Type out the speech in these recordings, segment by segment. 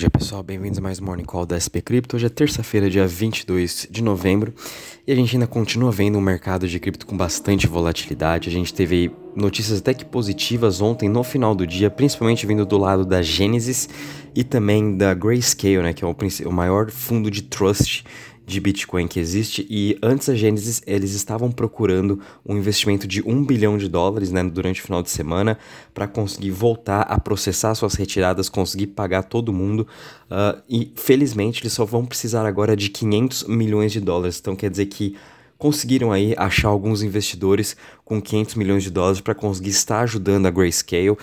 dia pessoal, bem-vindos a mais um Morning Call da SP Crypto. Hoje é terça-feira, dia 22 de novembro, e a gente ainda continua vendo um mercado de cripto com bastante volatilidade. A gente teve notícias até que positivas ontem no final do dia, principalmente vindo do lado da Genesis e também da Grayscale, né, que é o, o maior fundo de trust de Bitcoin que existe. E antes da Genesis eles estavam procurando um investimento de um bilhão de dólares né, durante o final de semana para conseguir voltar a processar suas retiradas, conseguir pagar todo mundo. Uh, e felizmente eles só vão precisar agora de 500 milhões de dólares, então quer dizer que conseguiram aí achar alguns investidores com 500 milhões de dólares para conseguir estar ajudando a Grayscale. Uh,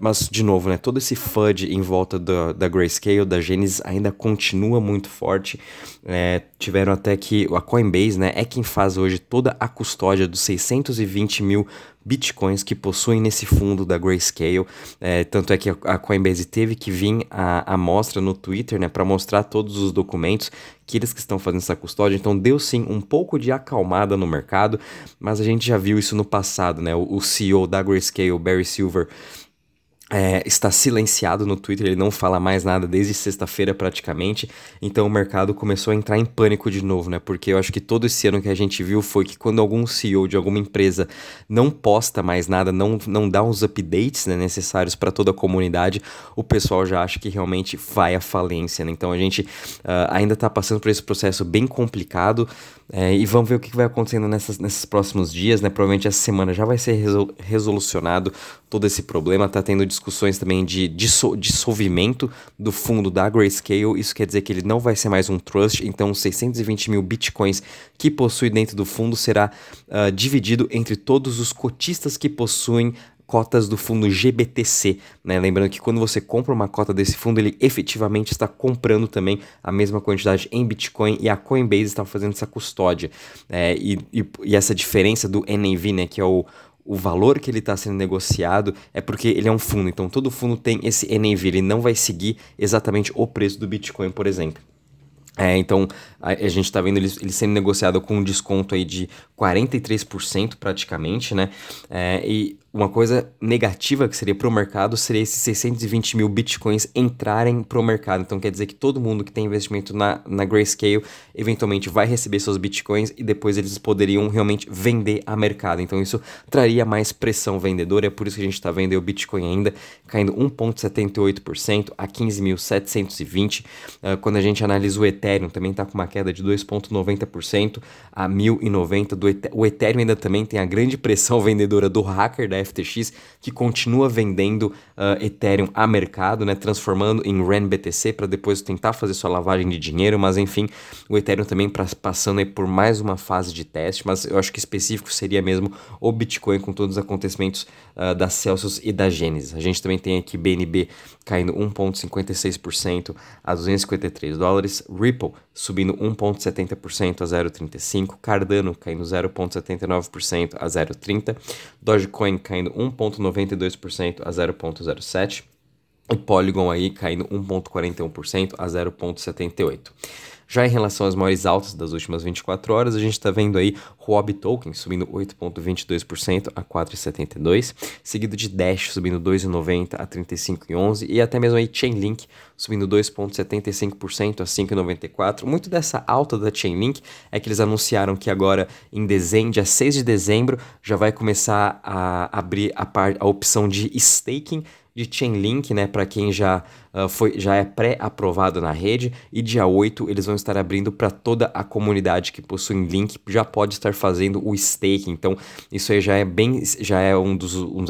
mas, de novo, né, todo esse FUD em volta da, da Grayscale, da Genesis, ainda continua muito forte. É, tiveram até que a Coinbase né, é quem faz hoje toda a custódia dos 620 mil bitcoins que possuem nesse fundo da Grayscale. É, tanto é que a Coinbase teve que vir a, a mostra no Twitter né, para mostrar todos os documentos que eles que estão fazendo essa custódia. Então deu sim um pouco de acalmada no mercado, mas a gente já viu isso no passado. Né? O, o CEO da Grayscale, Barry Silver, é, está silenciado no Twitter, ele não fala mais nada desde sexta-feira praticamente, então o mercado começou a entrar em pânico de novo, né? Porque eu acho que todo esse ano que a gente viu foi que quando algum CEO de alguma empresa não posta mais nada, não, não dá uns updates né, necessários para toda a comunidade, o pessoal já acha que realmente vai à falência, né? Então a gente uh, ainda está passando por esse processo bem complicado é, e vamos ver o que vai acontecendo nessas, nesses próximos dias, né? Provavelmente essa semana já vai ser resolucionado todo esse problema, tá tendo discussões também de dissolvimento do fundo da Grayscale. Isso quer dizer que ele não vai ser mais um trust, então 620 mil bitcoins que possui dentro do fundo será uh, dividido entre todos os cotistas que possuem cotas do fundo GBTC, né? Lembrando que quando você compra uma cota desse fundo, ele efetivamente está comprando também a mesma quantidade em Bitcoin e a Coinbase está fazendo essa custódia. É, e, e, e, essa diferença do NAV, né, que é o, o valor que ele está sendo negociado é porque ele é um fundo. Então todo fundo tem esse NAV, ele não vai seguir exatamente o preço do Bitcoin, por exemplo. É, então a, a gente está vendo ele, ele, sendo negociado com um desconto aí de 43% praticamente, né? É, e uma coisa negativa que seria para o mercado seria esses 620 mil bitcoins entrarem para o mercado. Então quer dizer que todo mundo que tem investimento na, na Grayscale eventualmente vai receber seus bitcoins e depois eles poderiam realmente vender a mercado. Então isso traria mais pressão vendedora. É por isso que a gente está vendo o Bitcoin ainda caindo 1,78% a 15.720. Uh, ah, quando a gente analisa o Ethereum, também está com uma queda de 2,90% a 1.090. O Ethereum ainda também tem a grande pressão vendedora do hacker da FTX, que continua vendendo uh, Ethereum a mercado, né, transformando em RenBTC para depois tentar fazer sua lavagem de dinheiro, mas enfim, o Ethereum também pra, passando por mais uma fase de teste, mas eu acho que específico seria mesmo o Bitcoin com todos os acontecimentos uh, da Celsius e da Genesis. A gente também tem aqui BNB caindo 1,56% a 253 dólares, Ripple subindo 1,70% a 0,35%, Cardano caindo 0,79% a 0,30%, Dogecoin caindo 1,92% a 0,07%, e Polygon aí caindo 1,41% a 0,78%. Já em relação às maiores altas das últimas 24 horas, a gente está vendo aí Huobi Token subindo 8,22% a 4,72, seguido de Dash subindo 2,90 a 35,11 e até mesmo aí Chainlink subindo 2,75% a 5,94. Muito dessa alta da Chainlink é que eles anunciaram que agora em dezembro, dia 6 de dezembro, já vai começar a abrir a, par, a opção de staking de Chainlink, né, para quem já, uh, foi, já é pré-aprovado na rede, e dia 8 eles vão estar abrindo para toda a comunidade que possui Link, já pode estar fazendo o stake, então isso aí já é bem, já é um dos, um,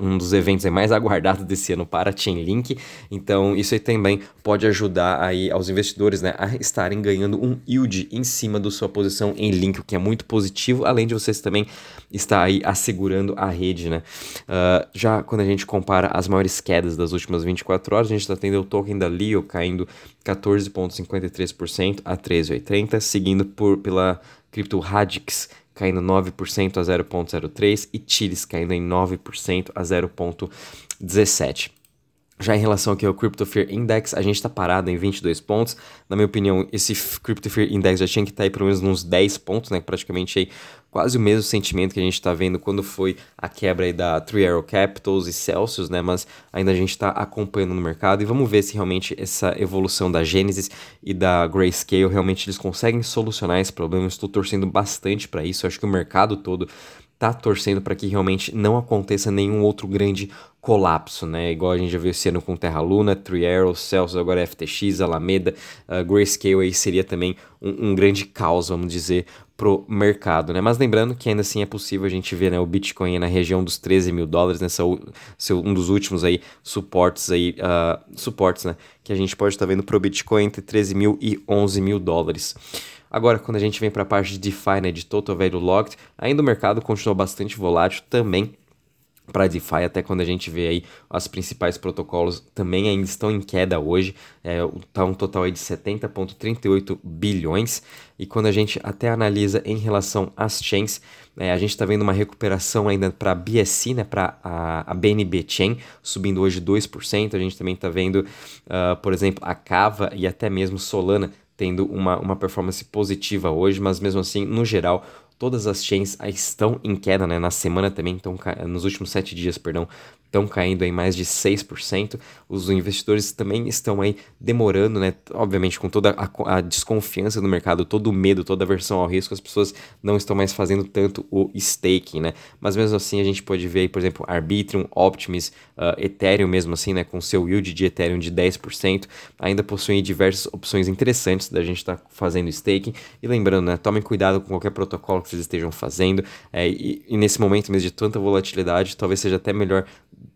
um dos eventos mais aguardados desse ano para Chainlink, então isso aí também pode ajudar aí aos investidores, né, a estarem ganhando um yield em cima da sua posição em Link, o que é muito positivo, além de vocês também estar aí assegurando a rede, né. Uh, já quando a gente compara as maiores quedas das últimas 24 horas, a gente está tendo o token da Leo caindo 14,53% a 13,80, seguindo por, pela cripto Radix caindo 9% a 0,03 e Chiles caindo em 9% a 0,17. Já em relação aqui ao Crypto Fear Index, a gente está parado em 22 pontos. Na minha opinião, esse Crypto Fear Index já tinha que estar tá aí pelo menos uns 10 pontos, né? Praticamente aí quase o mesmo sentimento que a gente está vendo quando foi a quebra da Three Arrow Capitals e Celsius, né? Mas ainda a gente está acompanhando no mercado e vamos ver se realmente essa evolução da Genesis e da Grayscale realmente eles conseguem solucionar esse problema. Estou torcendo bastante para isso. Acho que o mercado todo tá torcendo para que realmente não aconteça nenhum outro grande colapso, né? Igual a gente já viu esse ano com Terra Luna, Three Arrows, Celsius, agora FTX, Alameda, uh, Grayscale aí seria também um, um, grande caos, vamos dizer, pro mercado, né? Mas lembrando que ainda assim é possível a gente ver né, o Bitcoin na região dos 13 mil dólares, nessa seu, um dos últimos aí suportes aí, uh, suportes, né? Que a gente pode estar tá vendo pro Bitcoin entre 13 mil e 11 mil dólares. Agora, quando a gente vem para a parte de DeFi, né, de Total Value Locked, ainda o mercado continua bastante volátil também para DeFi, até quando a gente vê aí as principais protocolos também ainda estão em queda hoje, é, tá um total aí de 70,38 bilhões, e quando a gente até analisa em relação às chains, é, a gente está vendo uma recuperação ainda para a BSC, né, para a, a, BNB Chain, subindo hoje 2%, a gente também está vendo, uh, por exemplo, a Cava e até mesmo Solana tendo uma, uma performance positiva hoje, mas mesmo assim, no geral, todas as chains estão em queda, né? Na semana também, então, nos últimos sete dias, perdão, estão caindo em mais de 6%. Os investidores também estão aí demorando, né? Obviamente, com toda a, a, desconfiança no mercado, todo o medo, toda a aversão ao risco, as pessoas não estão mais fazendo tanto o staking, né? Mas mesmo assim, a gente pode ver aí, por exemplo, Arbitrum, Optimus, uh, Ethereum mesmo assim, né? Com seu yield de Ethereum de 10%, ainda possuem diversas opções interessantes da gente estar tá fazendo staking. E lembrando, né? Tomem cuidado com qualquer protocolo vocês estejam fazendo. É, e, e nesse momento mesmo de tanta volatilidade, talvez seja até melhor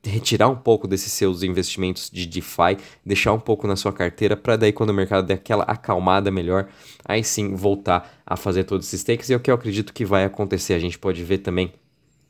retirar um pouco desses seus investimentos de DeFi, deixar um pouco na sua carteira para daí quando o mercado der aquela acalmada melhor, aí sim voltar a fazer todos esses takes e é o que eu acredito que vai acontecer. A gente pode ver também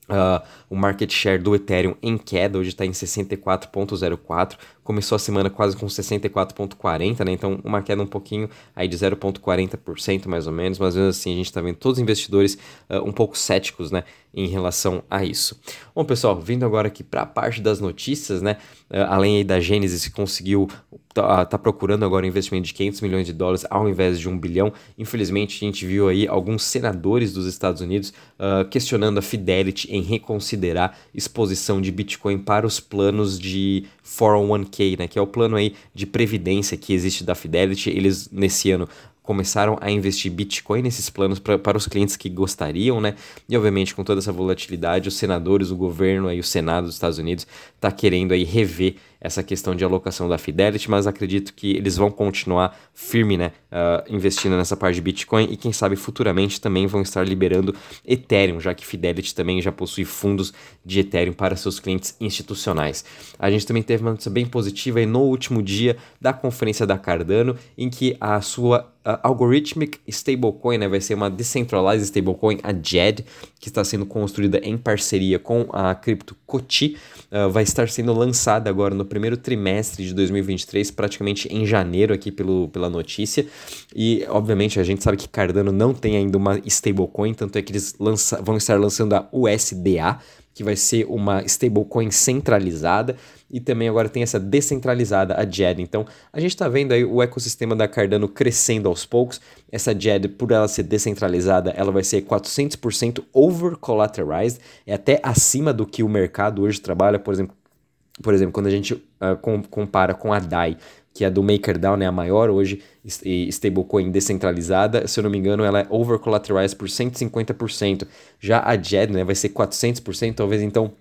Uh, o market share do Ethereum em queda, hoje está em 64,04. Começou a semana quase com 64,40, né? Então, uma queda um pouquinho aí de 0,40% mais ou menos. Mas mesmo assim, a gente está vendo todos os investidores uh, um pouco céticos, né? Em relação a isso. Bom, pessoal, vindo agora aqui para a parte das notícias, né? Uh, além aí da Gênesis, que conseguiu tá, tá, procurando agora um investimento de 500 milhões de dólares ao invés de um bilhão. Infelizmente, a gente viu aí alguns senadores dos Estados Unidos uh, questionando a Fidelity em reconsiderar exposição de Bitcoin para os planos de 401k, né, que é o plano aí de previdência que existe da Fidelity. Eles nesse ano começaram a investir Bitcoin nesses planos pra, para os clientes que gostariam, né? E obviamente com toda essa volatilidade, os senadores, o governo aí, o Senado dos Estados Unidos está querendo aí rever essa questão de alocação da Fidelity, mas acredito que eles vão continuar firme, né, uh, investindo nessa parte de Bitcoin e quem sabe futuramente também vão estar liberando Ethereum, já que Fidelity também já possui fundos de Ethereum para seus clientes institucionais. A gente também teve uma notícia bem positiva no último dia da conferência da Cardano, em que a sua uh, Algorithmic Stablecoin né, vai ser uma Decentralized Stablecoin, a JED, que está sendo construída em parceria com a cripto Coti, uh, vai estar sendo lançada agora no primeiro trimestre de 2023, praticamente em janeiro aqui pelo, pela notícia. E, obviamente, a gente sabe que Cardano não tem ainda uma stablecoin, tanto é que eles lança, vão estar lançando a USDA, que vai ser uma stablecoin centralizada e também agora tem essa descentralizada, a JED. Então, a gente está vendo aí o ecossistema da Cardano crescendo aos poucos. Essa JED, por ela ser descentralizada, ela vai ser 400% over collateralized, é até acima do que o mercado hoje trabalha, por exemplo, por exemplo, quando a gente uh, com, compara com a DAI, que é do MakerDAO, né, a maior hoje stablecoin descentralizada, se eu não me engano, ela é over collateralized por 150%. Já a JED, né, vai ser 400%, talvez então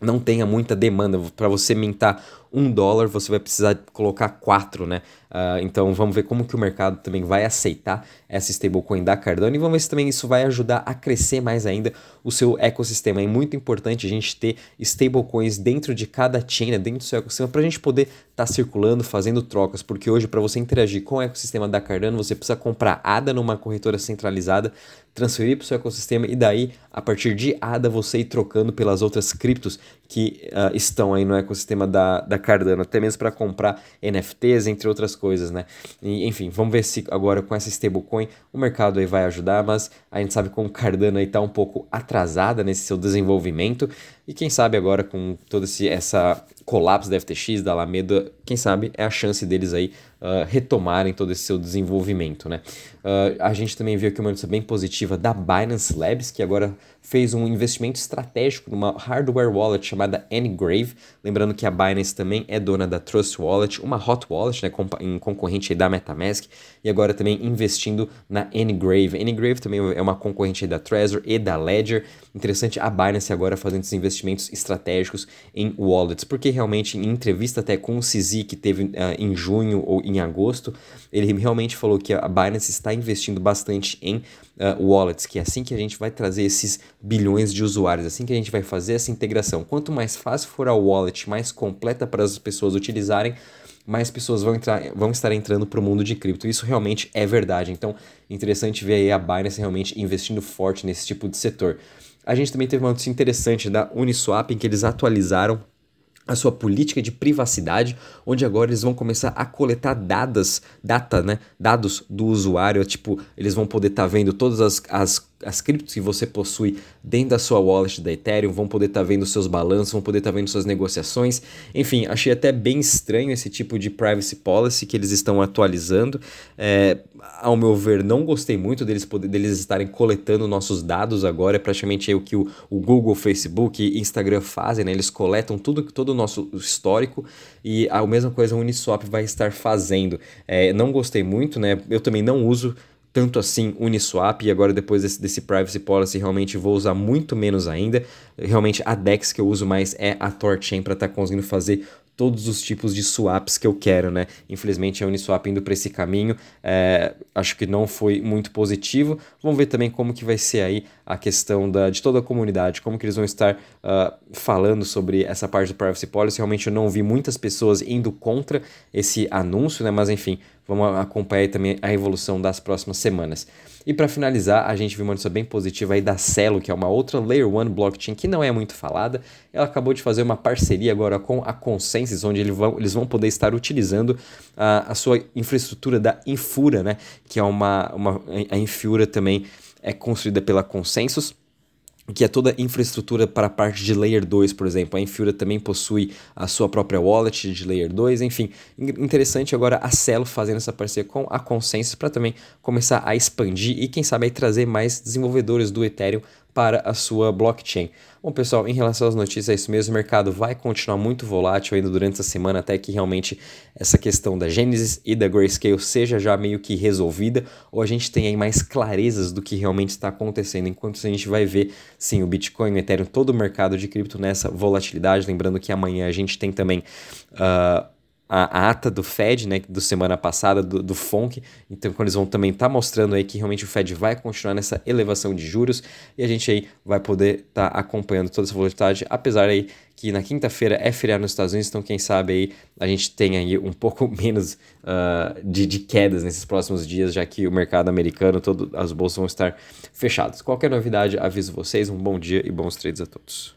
não tenha muita demanda para você mintar um dólar, você vai precisar colocar quatro, né? Uh, então vamos ver como que o mercado também vai aceitar essa stablecoin da Cardano e vamos ver se também isso vai ajudar a crescer mais ainda o seu ecossistema. É muito importante a gente ter stablecoins dentro de cada chain, né, dentro do seu ecossistema, para a gente poder estar tá circulando, fazendo trocas, porque hoje para você interagir com o ecossistema da Cardano, você precisa comprar ADA numa corretora centralizada, transferir para o seu ecossistema e daí, a partir de ADA, você ir trocando pelas outras criptos que uh, estão aí no ecossistema da, da Cardano, até mesmo para comprar NFTs, entre outras coisas, né? E, enfim, vamos ver se agora com essa stablecoin o mercado aí vai ajudar, mas a gente sabe como Cardano aí tá um pouco atrasada nesse seu desenvolvimento e quem sabe agora com toda esse, essa colapso da FTX, da Alameda, quem sabe é a chance deles aí uh, retomarem todo esse seu desenvolvimento, né? Uh, a gente também viu aqui uma notícia bem positiva da Binance Labs, que agora fez um investimento estratégico numa hardware wallet chamada Ngrave. Lembrando que a Binance também é dona da Trust Wallet, uma hot wallet, né, em concorrente da MetaMask, e agora também investindo na Ngrave. Ngrave também é uma concorrente da Trezor e da Ledger. Interessante a Binance agora fazendo esses investimentos estratégicos em wallets, porque realmente em entrevista até com o CZ que teve uh, em junho ou em agosto, ele realmente falou que a Binance está investindo bastante em uh, wallets, que é assim que a gente vai trazer esses bilhões de usuários, assim que a gente vai fazer essa integração. Quanto mais fácil for a wallet, mais completa para as pessoas utilizarem, mais pessoas vão, entrar, vão estar entrando para o mundo de cripto. Isso realmente é verdade. Então, interessante ver aí a Binance realmente investindo forte nesse tipo de setor. A gente também teve uma notícia interessante da Uniswap, em que eles atualizaram a sua política de privacidade, onde agora eles vão começar a coletar dados, data, né, dados do usuário, tipo, eles vão poder estar tá vendo todas as, as as criptos que você possui dentro da sua wallet da Ethereum, vão poder estar tá vendo seus balanços, vão poder estar tá vendo suas negociações. Enfim, achei até bem estranho esse tipo de privacy policy que eles estão atualizando. É, ao meu ver, não gostei muito deles, poder, deles estarem coletando nossos dados agora. É praticamente o que o, o Google, Facebook e Instagram fazem, né? Eles coletam tudo, todo o nosso histórico e a mesma coisa o Uniswap vai estar fazendo. É, não gostei muito, né? Eu também não uso tanto assim Uniswap e agora depois desse, desse privacy policy realmente vou usar muito menos ainda. Realmente a DEX que eu uso mais é a Torchain para estar tá conseguindo fazer todos os tipos de swaps que eu quero, né? Infelizmente a Uniswap indo para esse caminho, é, acho que não foi muito positivo. Vamos ver também como que vai ser aí a questão da, de toda a comunidade, como que eles vão estar uh, falando sobre essa parte do privacy policy. Realmente eu não vi muitas pessoas indo contra esse anúncio, né? Mas enfim, vamos acompanhar também a evolução das próximas semanas. E para finalizar, a gente viu uma notícia bem positiva aí da Celo, que é uma outra Layer 1 blockchain que não é muito falada. Ela acabou de fazer uma parceria agora com a Consensus, onde eles vão, poder estar utilizando a, a sua infraestrutura da Infura, né? Que é uma, uma a Infura também é construída pela Consensus que é toda infraestrutura para a parte de Layer 2, por exemplo. A Infura também possui a sua própria wallet de Layer 2, enfim. Interessante agora a Celo fazendo essa parceria com a Consensus para também começar a expandir e quem sabe trazer mais desenvolvedores do Ethereum para a sua blockchain. Bom, pessoal, em relação às notícias, é isso mesmo. O mercado vai continuar muito volátil ainda durante essa semana, até que realmente essa questão da Genesis e da Grayscale seja já meio que resolvida, ou a gente tenha aí mais clarezas do que realmente está acontecendo. Enquanto a gente vai ver, sim, o Bitcoin, o Ethereum, todo o mercado de cripto nessa volatilidade. Lembrando que amanhã a gente tem também. Uh, a, ata do Fed, né, do semana passada, do, do FONC. Então, quando eles vão também estar tá mostrando aí que realmente o Fed vai continuar nessa elevação de juros e a gente aí vai poder estar tá acompanhando toda essa volatilidade, apesar aí que na quinta-feira é feriado nos Estados Unidos, então quem sabe aí a gente tem aí um pouco menos uh, de, de quedas nesses próximos dias, já que o mercado americano, todo, as bolsas vão estar fechadas. Qualquer novidade, aviso vocês. Um bom dia e bons trades a todos.